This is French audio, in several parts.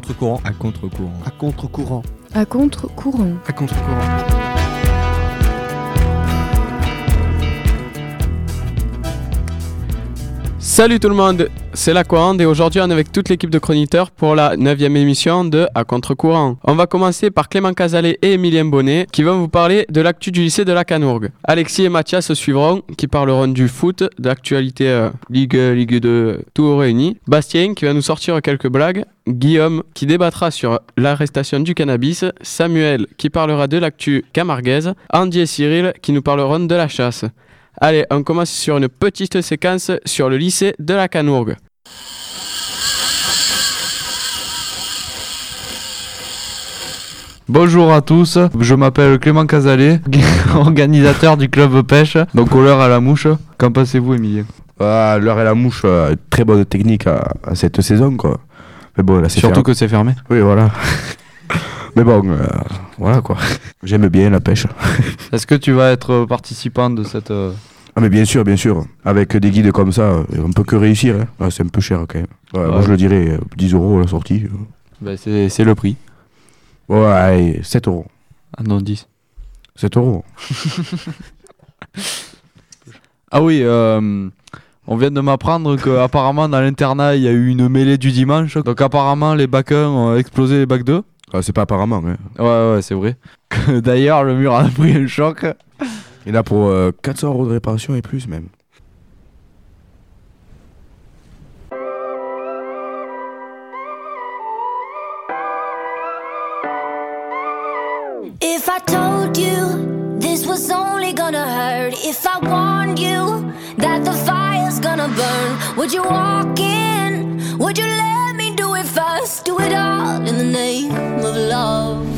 contre-courant. À contre-courant. À contre-courant. À contre-courant. À contre-courant. Salut tout le monde, c'est la Coande et aujourd'hui on est avec toute l'équipe de chroniqueurs pour la 9 émission de À contre-courant. On va commencer par Clément Casalet et Emilien Bonnet qui vont vous parler de l'actu du lycée de la Canourgue. Alexis et Mathias suivront qui parleront du foot, d'actualité euh, Ligue, Ligue 2, tout réuni. Bastien qui va nous sortir quelques blagues. Guillaume qui débattra sur l'arrestation du cannabis. Samuel qui parlera de l'actu camarguaise. Andy et Cyril qui nous parleront de la chasse. Allez, on commence sur une petite séquence sur le lycée de la Canourgue. Bonjour à tous, je m'appelle Clément Casalet, organisateur du club pêche, donc au l'heure à la mouche. Qu'en pensez-vous, Emilien Ah, l'heure et la mouche, euh, très bonne technique à, à cette saison, quoi. Mais bon, là, c'est Surtout fermé. que c'est fermé. Oui, voilà. Mais bon, euh, voilà, quoi. J'aime bien la pêche. Est-ce que tu vas être participant de cette... euh, Ah, mais bien sûr, bien sûr. Avec des guides comme ça, euh, on peut que réussir. Hein. Ah, c'est un peu cher, quand même. Ouais, Moi, je le dirais, euh, 10 euros la sortie. ben, c'est c'est le prix. Ouais, allez, 7 euros. Ah non, 10. 7 euros. Ah oui, euh, on vient de m'apprendre qu'apparemment dans l'internat, il y a eu une mêlée du dimanche. Donc apparemment, les bacs 1 ont explosé les bacs 2. Ah, c'est pas apparemment. Hein. Ouais, ouais, c'est vrai. D'ailleurs, le mur a pris un choc. Il a pour euh, 400 euros de réparation et plus, même. If I told you this was only gonna hurt, if I warned you that the fire's gonna burn, would you walk in? Would you let me do it first? Do it all in the name of love.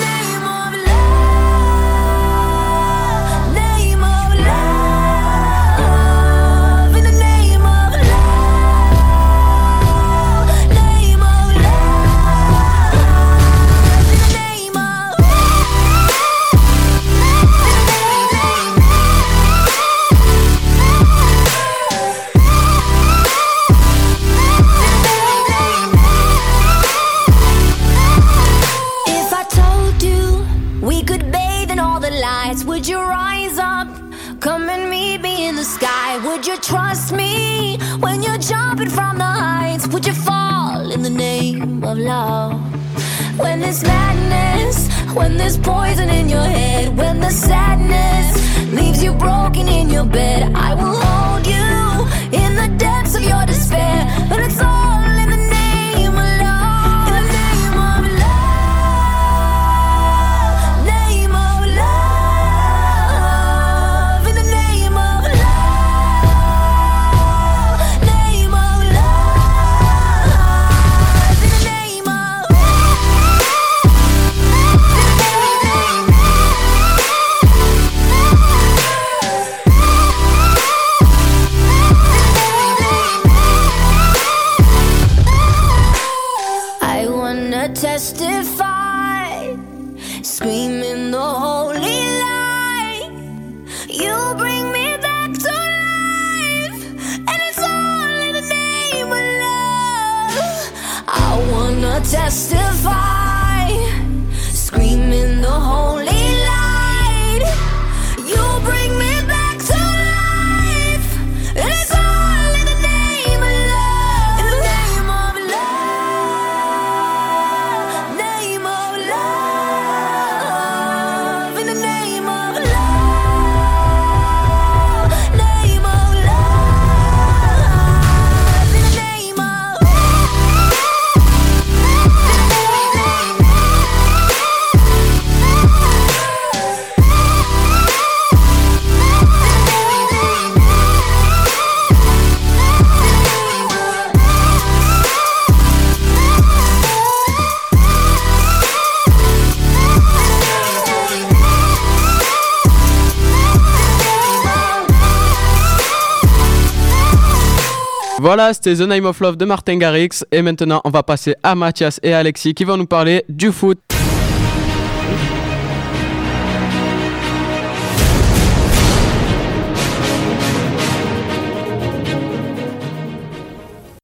Voilà, c'était The Name of Love de Martin Garrix. Et maintenant, on va passer à Mathias et Alexis qui vont nous parler du foot.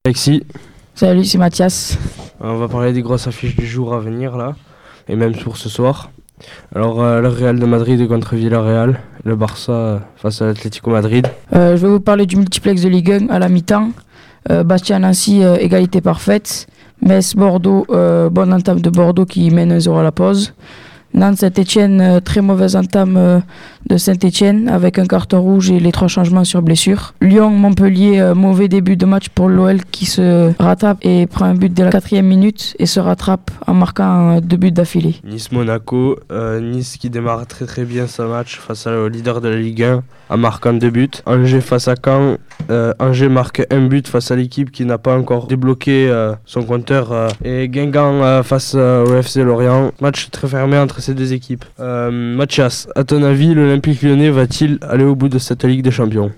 Alexis, Salut, c'est Mathias. on va parler des grosses affiches du jour à venir là, et même pour ce soir. Alors euh, le Real de Madrid contre Villarreal, le Barça euh, face à l'Atlético Madrid. Euh, je vais vous parler du multiplex de Ligue 1 à la mi-temps. Euh, Bastia-Nancy, euh, égalité parfaite. Metz-Bordeaux, euh, bonne entame de Bordeaux qui mène 1-0 à la pause. Nantes-Saint-Etienne, très mauvaise entame de Saint-Etienne avec un carton rouge et les trois changements sur blessure. Lyon-Montpellier, euh, mauvais début de match pour l'OL qui se rattrape et prend un but dès la quatrième minute et se rattrape en marquant euh, deux buts d'affilée. Nice-Monaco, euh, Nice qui démarre très très bien ce match face au leader de la Ligue 1 en marquant deux buts. Angers face à Caen, Angers marque un but face à l'équipe qui n'a pas encore débloqué son compteur. et Guingamp face au FC Lorient. Match très fermé entre ces deux équipes. Mathias, à ton avis, l'Olympique lyonnais va-t-il aller au bout de cette Ligue des Champions?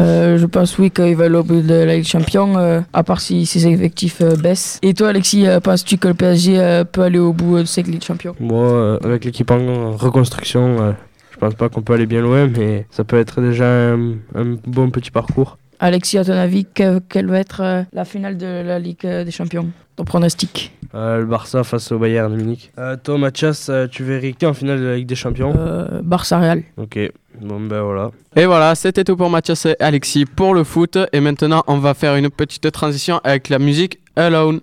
Euh, je pense oui qu'il va aller au bout de la Ligue des Champions, euh, à part si ses effectifs euh, baissent. Et toi, Alexis, euh, penses-tu que le PSG peut aller au bout de cette Ligue des Champions? Moi, avec l'équipe en reconstruction, je pense pas qu'on peut aller bien loin, mais ça peut être déjà un, un bon petit parcours. Alexis, à ton avis, que- quelle va être euh, la finale de la Ligue euh, des Champions Ton pronostic? Euh, le Barça face au Bayern de Munich. Euh, toi, Mathias, euh, tu verrais qui en finale de la Ligue des Champions? Euh, Barça-Real. Ok, bon ben voilà. Et voilà, c'était tout pour Mathias et Alexis pour le foot. Et maintenant, on va faire une petite transition avec la musique Alone.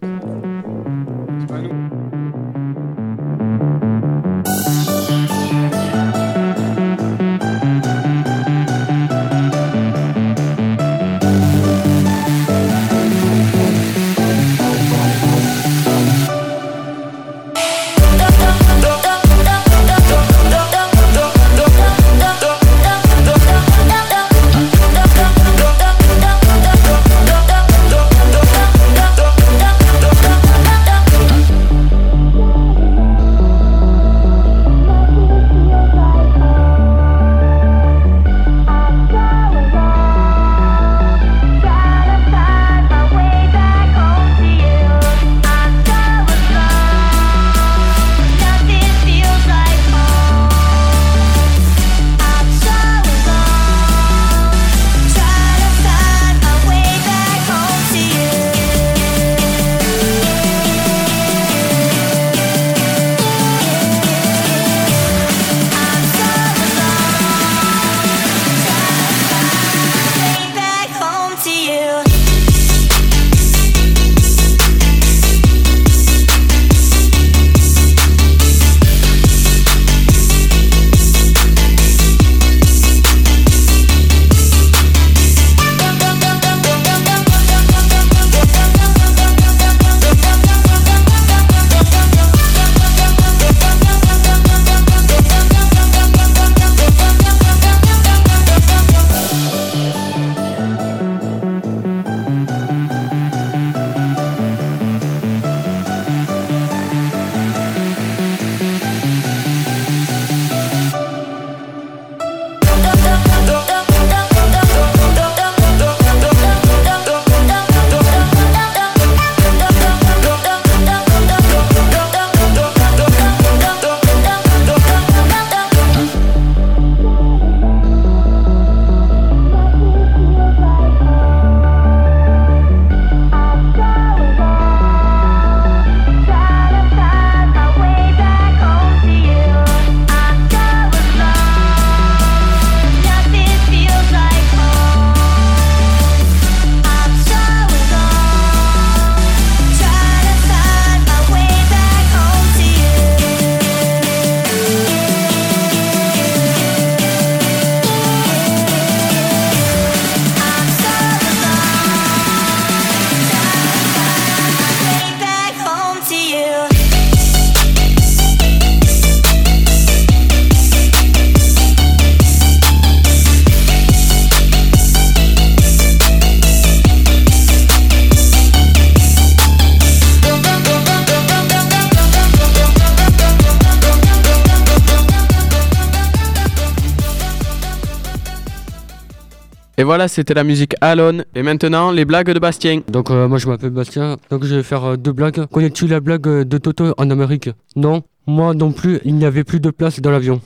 voilà, c'était la musique Alone. Et maintenant, les blagues de Bastien. Donc, euh, moi, je m'appelle Bastien. Donc, je vais faire euh, deux blagues. Connais-tu la blague euh, de Toto en Amérique? Non, moi non plus, il n'y avait plus de place dans l'avion.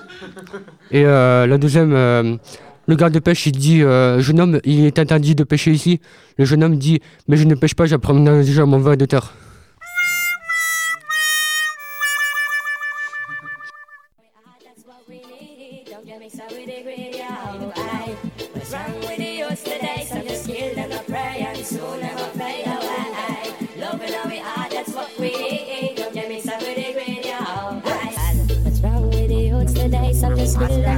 Et la deuxième, le garde de pêche, il dit Jeune homme, il est interdit de pêcher ici. Le jeune homme dit Mais je ne pêche pas, j'apprends déjà mon vin de terre. Maserati.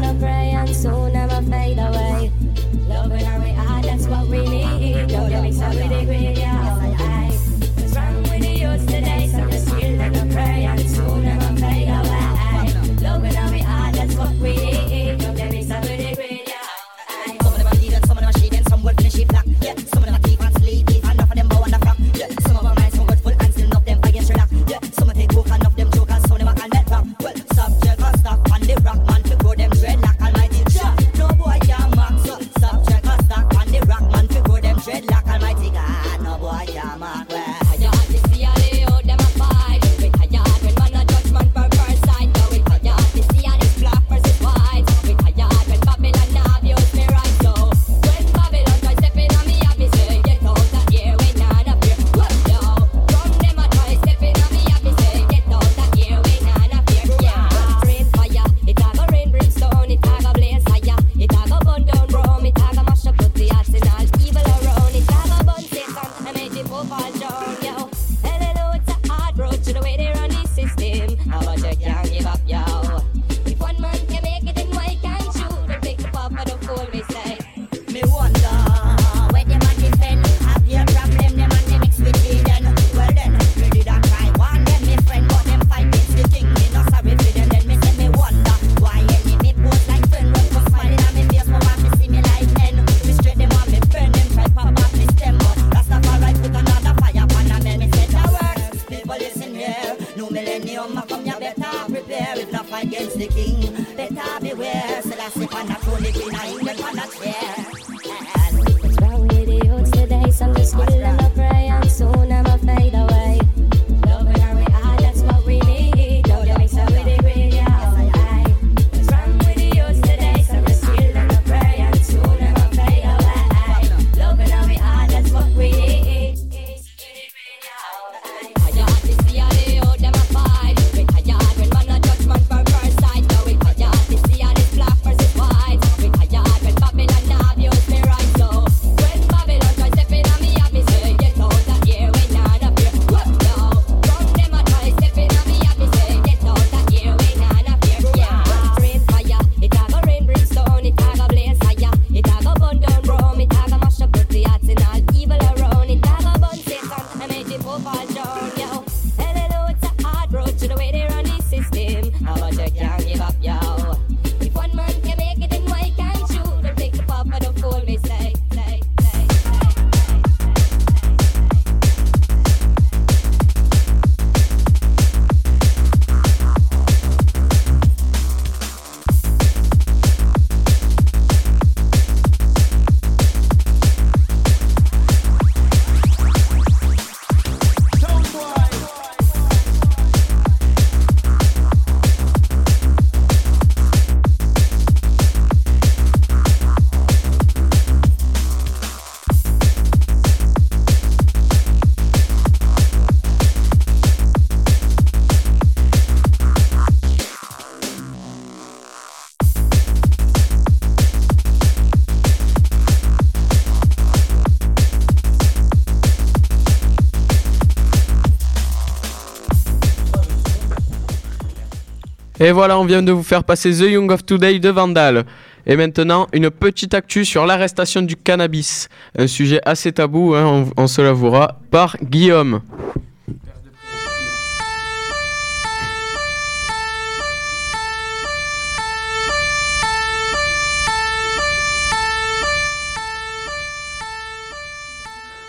Et voilà, on vient de vous faire passer The Young of Today de Vandal. Et maintenant, une petite actu sur l'arrestation du cannabis. Un sujet assez tabou, hein, on, on se l'avouera, par Guillaume.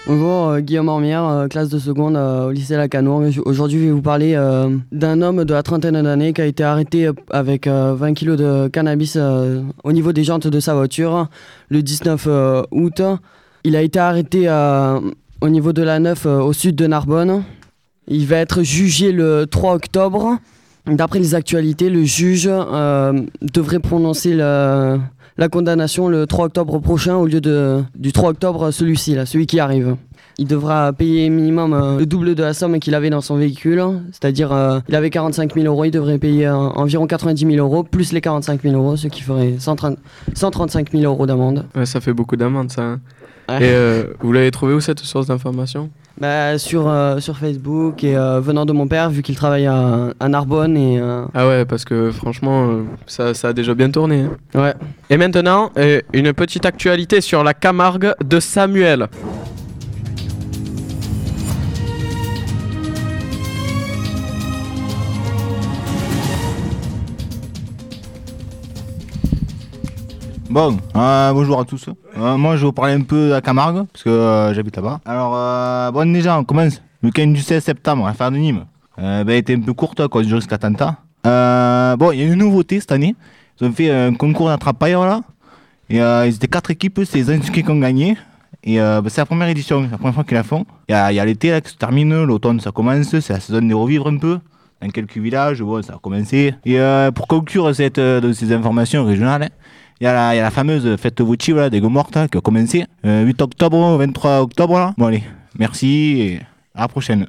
Bonjour, euh, Guillaume Ormière, euh, classe de seconde euh, au lycée Lacanour. Aujourd'hui, je vais vous parler d'un homme de la trentaine d'années qui a été arrêté avec euh, 20 kilos de cannabis au niveau des jantes de sa voiture le 19 euh, août. Il a été arrêté au niveau de la 9 euh, au sud de Narbonne. Il va être jugé le 3 octobre. D'après les actualités, le juge devrait prononcer le- la condamnation le 3 octobre prochain au lieu de, du 3 octobre celui-ci, là, celui qui arrive. Il devra payer minimum euh, le double de la somme qu'il avait dans son véhicule, c'est-à-dire euh, il avait 45 000 euros, il devrait payer euh, environ 90 000 euros, plus les 45 000 euros, ce qui ferait 130 135 000 euros d'amende. Ouais, ça fait beaucoup d'amendes, ça. hein. Ouais. Et vous l'avez trouvé où cette source d'information? Bah, sur, euh, sur Facebook et euh, venant de mon père, vu qu'il travaille à, à Narbonne et... euh, Ah ouais, parce que franchement, euh, ça, ça a déjà bien tourné. hein. ouais. Et maintenant, une petite actualité sur la Camargue de Samuel. Bon, euh, bonjour à tous. Euh, moi, je vais vous parler un peu de la Camargue, parce que euh, j'habite là-bas. Alors, bon, déjà, on commence. Le week-end du 16 septembre, l'affaire de Nîmes. Euh, ben, elle était un peu courte à cause du risque attentat. Bon, il y a une nouveauté cette année. Ils ont fait un concours d'attrapailleurs là. Et ils étaient quatre équipes, c'est les inscrits qui ont gagné. Et ben, c'est la première édition, c'est la première fois qu'ils la font. Il y a, l'été là, qui se termine, l'automne ça commence, c'est la saison des revivre un peu. Dans quelques villages, bon, ça a commencé. Et pour conclure cette, de ces informations régionales, il y, a la, fameuse fête votive là, des Gomortes qui a commencé. euh, 8 octobre au 23 octobre là. Bon allez, merci et à la prochaine.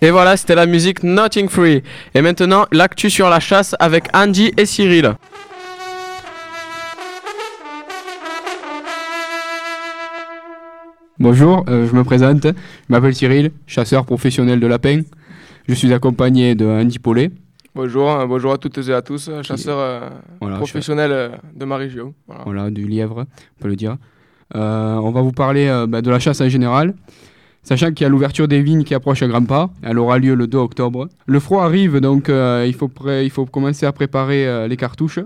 Et voilà, c'était la musique Nothing Free. Et maintenant, l'actu sur la chasse avec Andy et Cyril. Bonjour, euh, je me présente. Je m'appelle Cyril, chasseur professionnel de lapins. Je suis accompagné de Andy Paulet. Bonjour, euh, bonjour à toutes et à tous, euh, euh, Voilà, professionnels euh, de ma région. Voilà. Voilà, du lièvre, on peut le dire. Euh, on va vous parler euh, bah, de la chasse en général. Sachant qu'il y a l'ouverture des vignes qui approche à grands pas, elle aura lieu le 2 octobre. Le froid arrive, donc euh, il, faut pré- il faut commencer à préparer euh, les cartouches.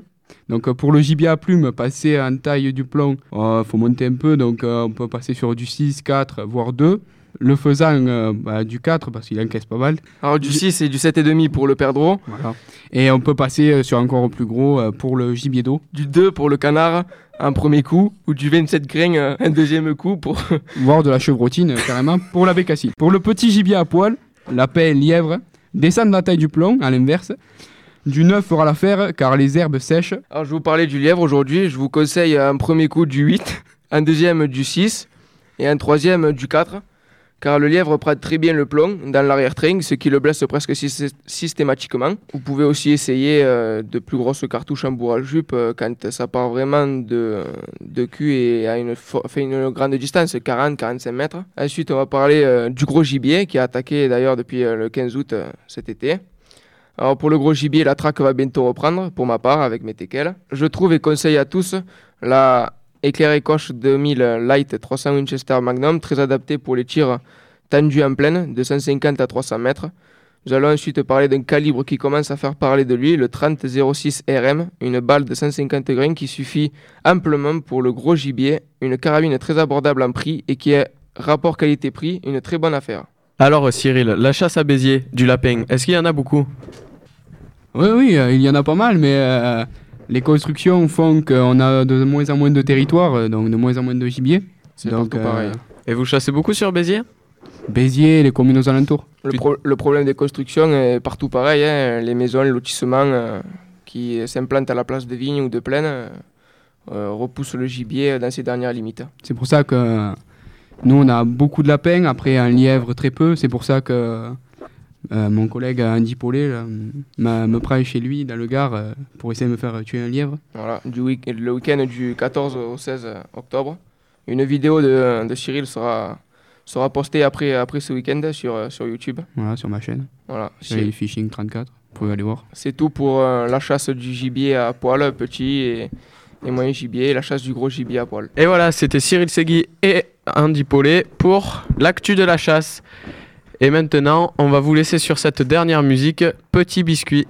Donc euh, pour le gibier à plumes, passer en taille du plomb, il faut monter un peu, donc on peut passer sur du 6, 4, voire 2. Le faisan, euh, bah, du 4, parce qu'il encaisse pas mal. Alors du 6 et du 7,5 pour le perdreau, Voilà. Et on peut passer sur encore plus gros pour le gibier d'eau. du 2 pour le canard, un premier coup, ou du 27 grains, un deuxième coup pour... voire de la chevrotine euh, carrément, pour la bécassine. Pour le petit gibier à poil, lapin, lièvre, descendre la taille du plomb, à l'inverse. Du 9 fera l'affaire car les herbes sèches. Alors je vous parler du lièvre aujourd'hui, je vous conseille un premier coup du 8, un deuxième du 6 et un troisième du 4. Car le lièvre prend très bien le plomb dans l'arrière-train, ce qui le blesse presque sy- systématiquement. Vous pouvez aussi essayer euh, de plus grosses cartouches en bourre à jupe euh, quand ça part vraiment de, de cul et à une, fait une grande distance, 40-45 mètres. Ensuite, on va parler euh, du gros gibier qui a attaqué d'ailleurs depuis le 15 août cet été. Alors pour le gros gibier, la traque va bientôt reprendre, pour ma part, avec mes teckels. Je trouve et conseille à tous la éclairée coche 2000 Light 300 Winchester Magnum, très adaptée pour les tirs tendus en plaine, de 150 à 300 mètres. Nous allons ensuite parler d'un calibre qui commence à faire parler de lui, le 30-06 RM, une balle de 150 grains qui suffit amplement pour le gros gibier, une carabine très abordable en prix et qui est, rapport qualité-prix, une très bonne affaire. Alors Cyril, la chasse à béziers, du lapin, est-ce qu'il y en a beaucoup? Oui, oui, euh, il y en a pas mal, mais euh, les constructions font qu'on a de moins en moins de territoire, euh, donc de moins en moins de gibier. C'est Donc, partout pareil. Et vous chassez beaucoup sur Béziers? Béziers, les communes aux alentours. Le, pro- le problème des constructions est partout pareil. hein. Les maisons, les lotissements euh, qui s'implantent à la place de vignes ou de plaines euh, euh, repoussent le gibier dans ses dernières limites. C'est pour ça que euh, nous, on a beaucoup de lapins, après un lièvre très peu. C'est pour ça que euh, mon collègue Andy Paulet là, m'a- me prend chez lui dans le Gard euh, pour essayer de me faire tuer un lièvre. Voilà, du week- le week-end du 14 au 16 octobre. Une vidéo de, de Cyril sera, sera postée après, après ce week-end sur, euh, sur YouTube. Voilà, sur ma chaîne. Voilà, Cyril c'est Fishing 34. Vous pouvez aller voir. c'est tout pour euh, la chasse du gibier à poil, petit et, et moyen gibier, et la chasse du gros gibier à poil. Et voilà, c'était Cyril Segui et Andy Paulet pour l'actu de la chasse. Et maintenant, on va vous laisser sur cette dernière musique, Petit Biscuit.